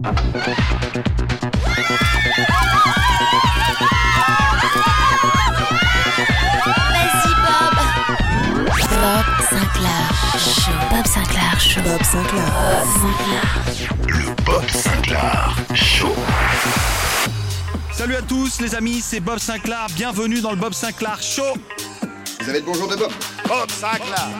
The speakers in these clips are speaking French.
Bob. Bob Sinclair Show. Bob Sinclair Show. Bob Sinclair. Le Bob Sinclair Show. Salut à tous, les amis, c'est Bob Sinclair. Bienvenue dans le Bob Sinclair Show. Vous avez le bonjour de Bob. Bob Sinclair.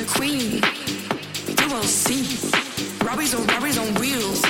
the queen. You won't see. Robbies on robbies on wheels.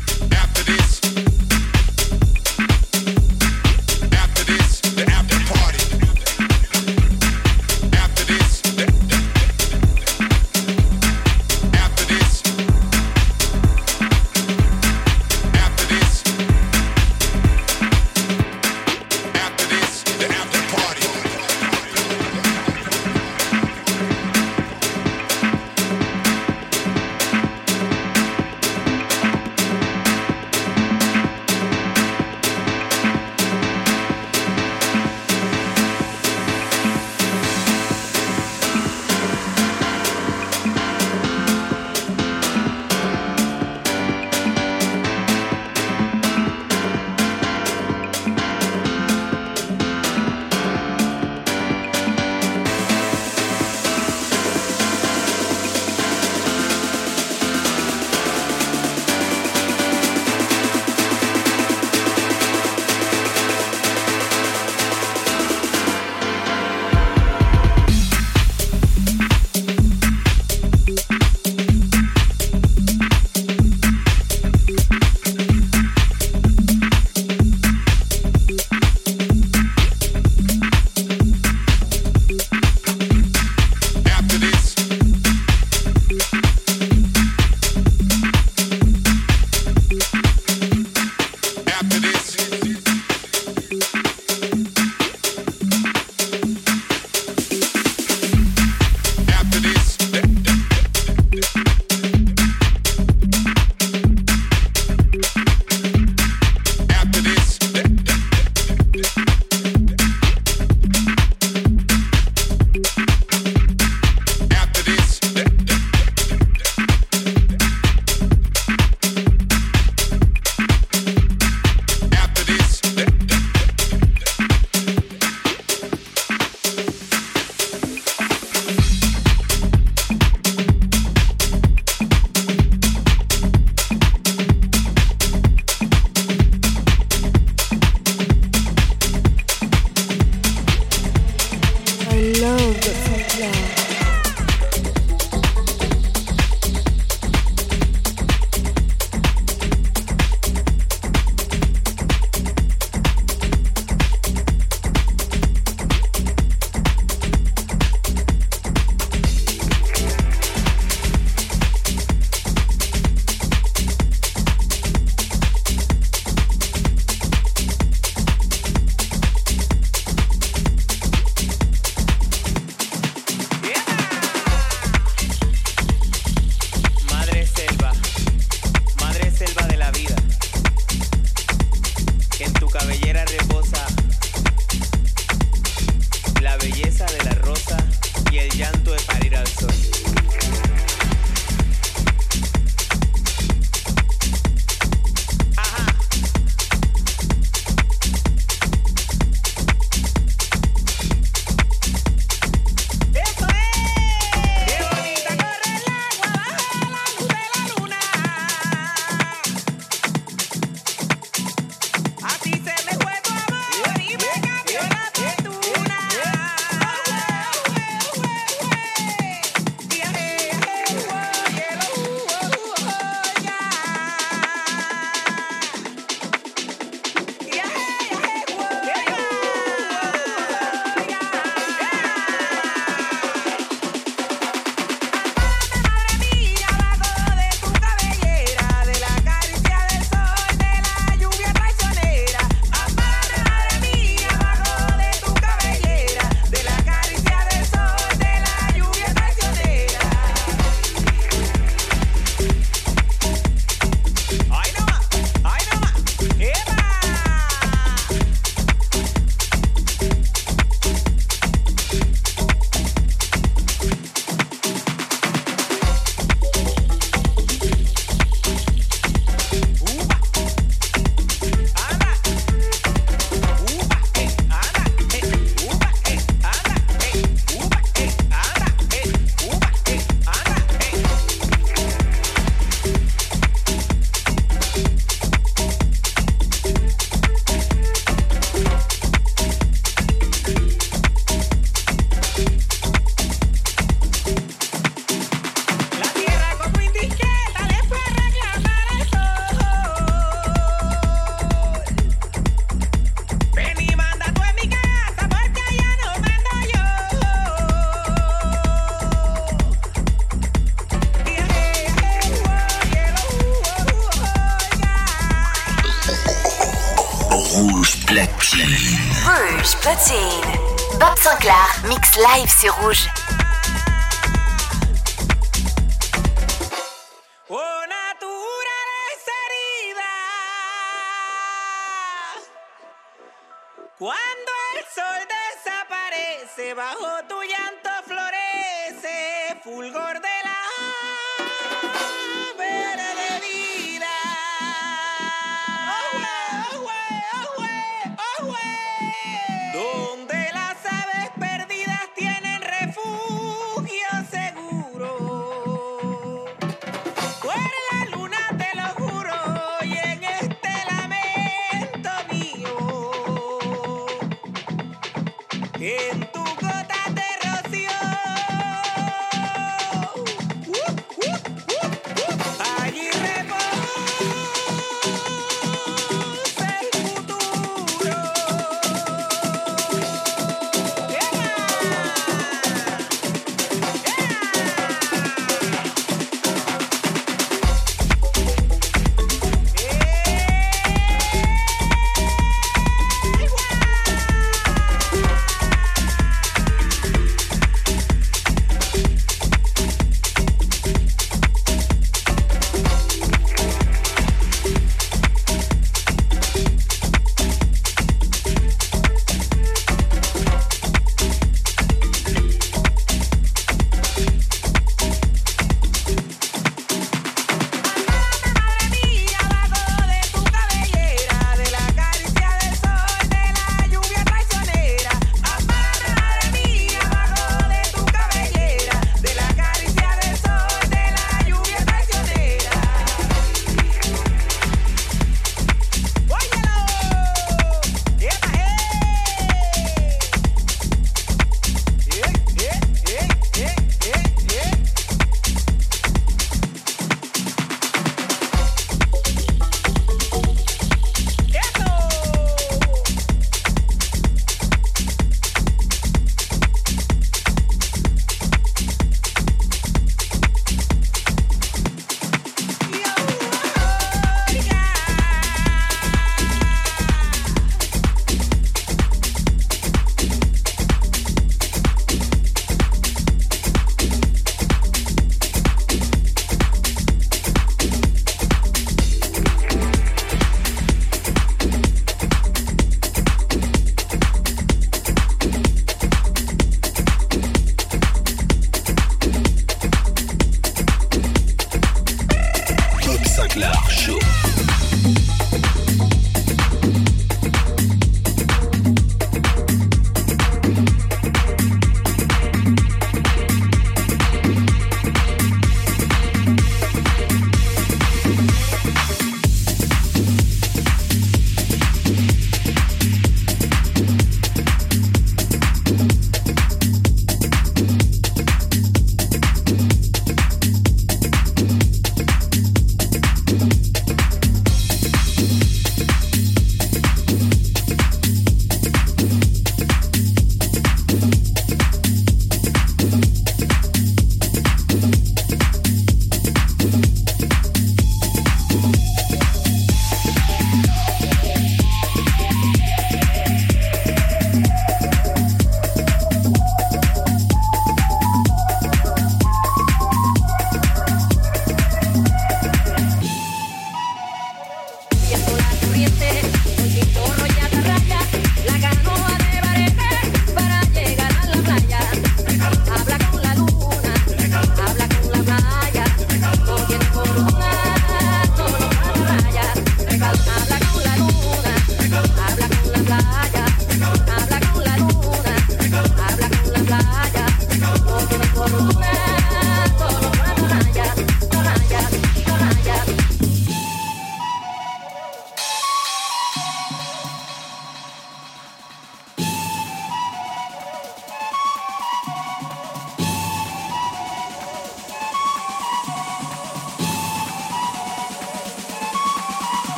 Sur Rouge.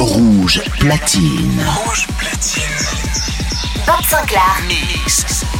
Rouge platine. Rouge Bob Sinclair. Mix.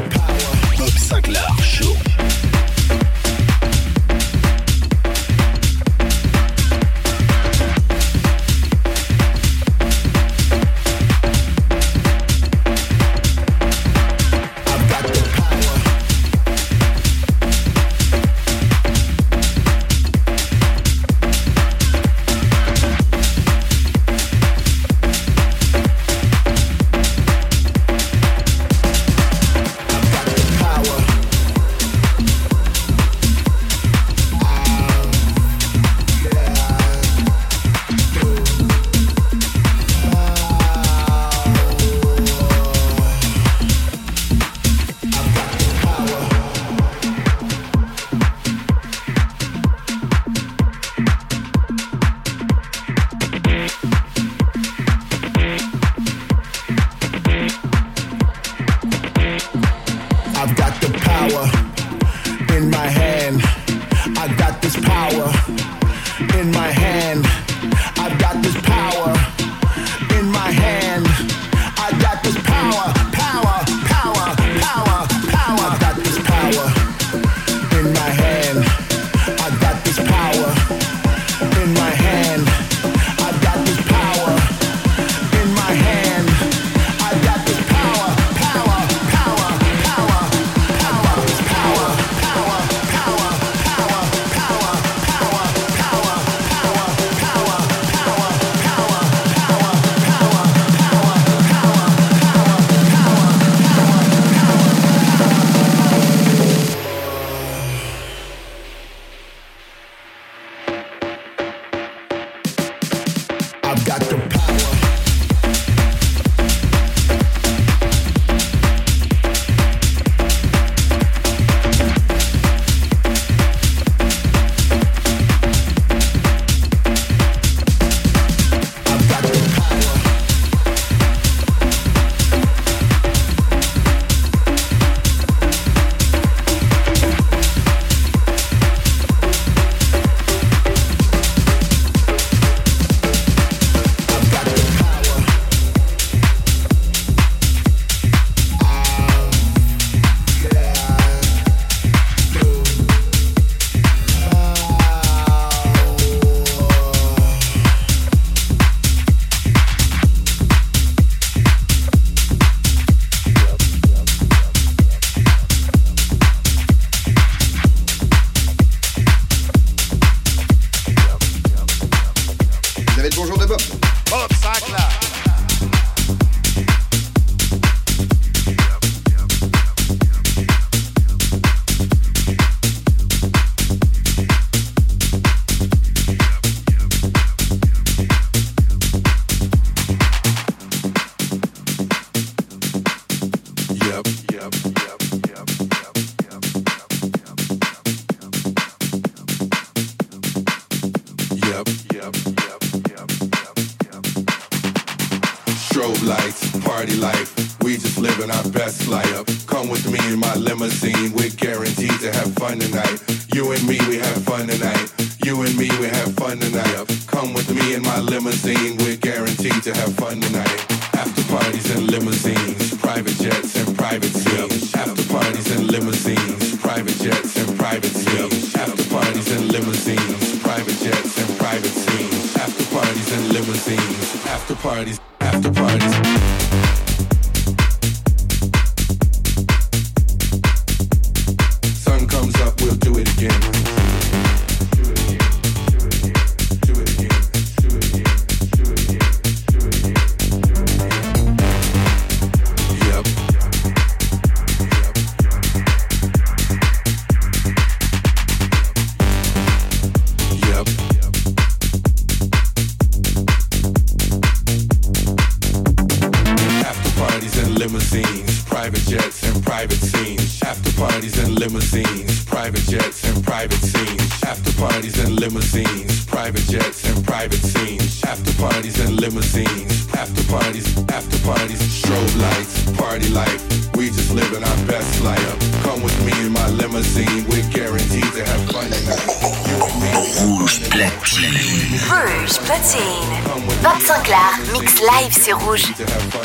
after parties, after parties. ready to have fun.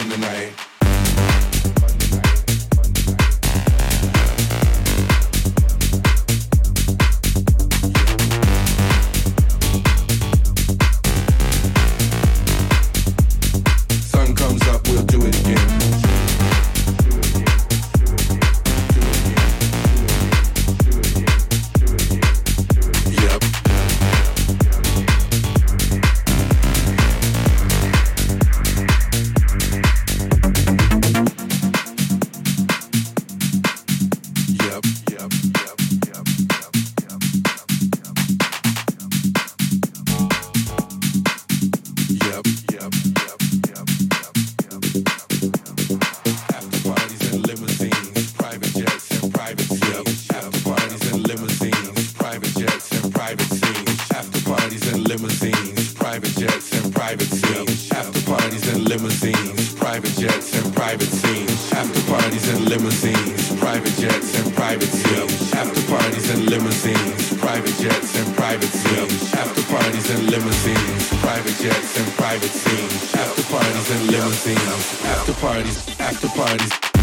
Limousines, private jets and private scenes. After parties and limousines, private jets and private scenes. After parties and limousines, private jets and private scenes. After parties and limousines, private jets and private scenes. After parties and limousines, private jets and private scenes. After parties and limousines, after parties, after parties.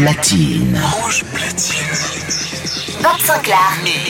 Platine. Rouge platine. Bob Sinclair.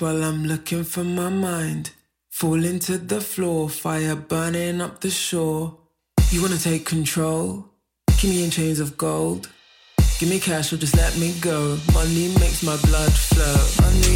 While I'm looking for my mind. Falling to the floor, fire burning up the shore. You wanna take control? Keep me in chains of gold. Give me cash or just let me go. Money makes my blood flow. Money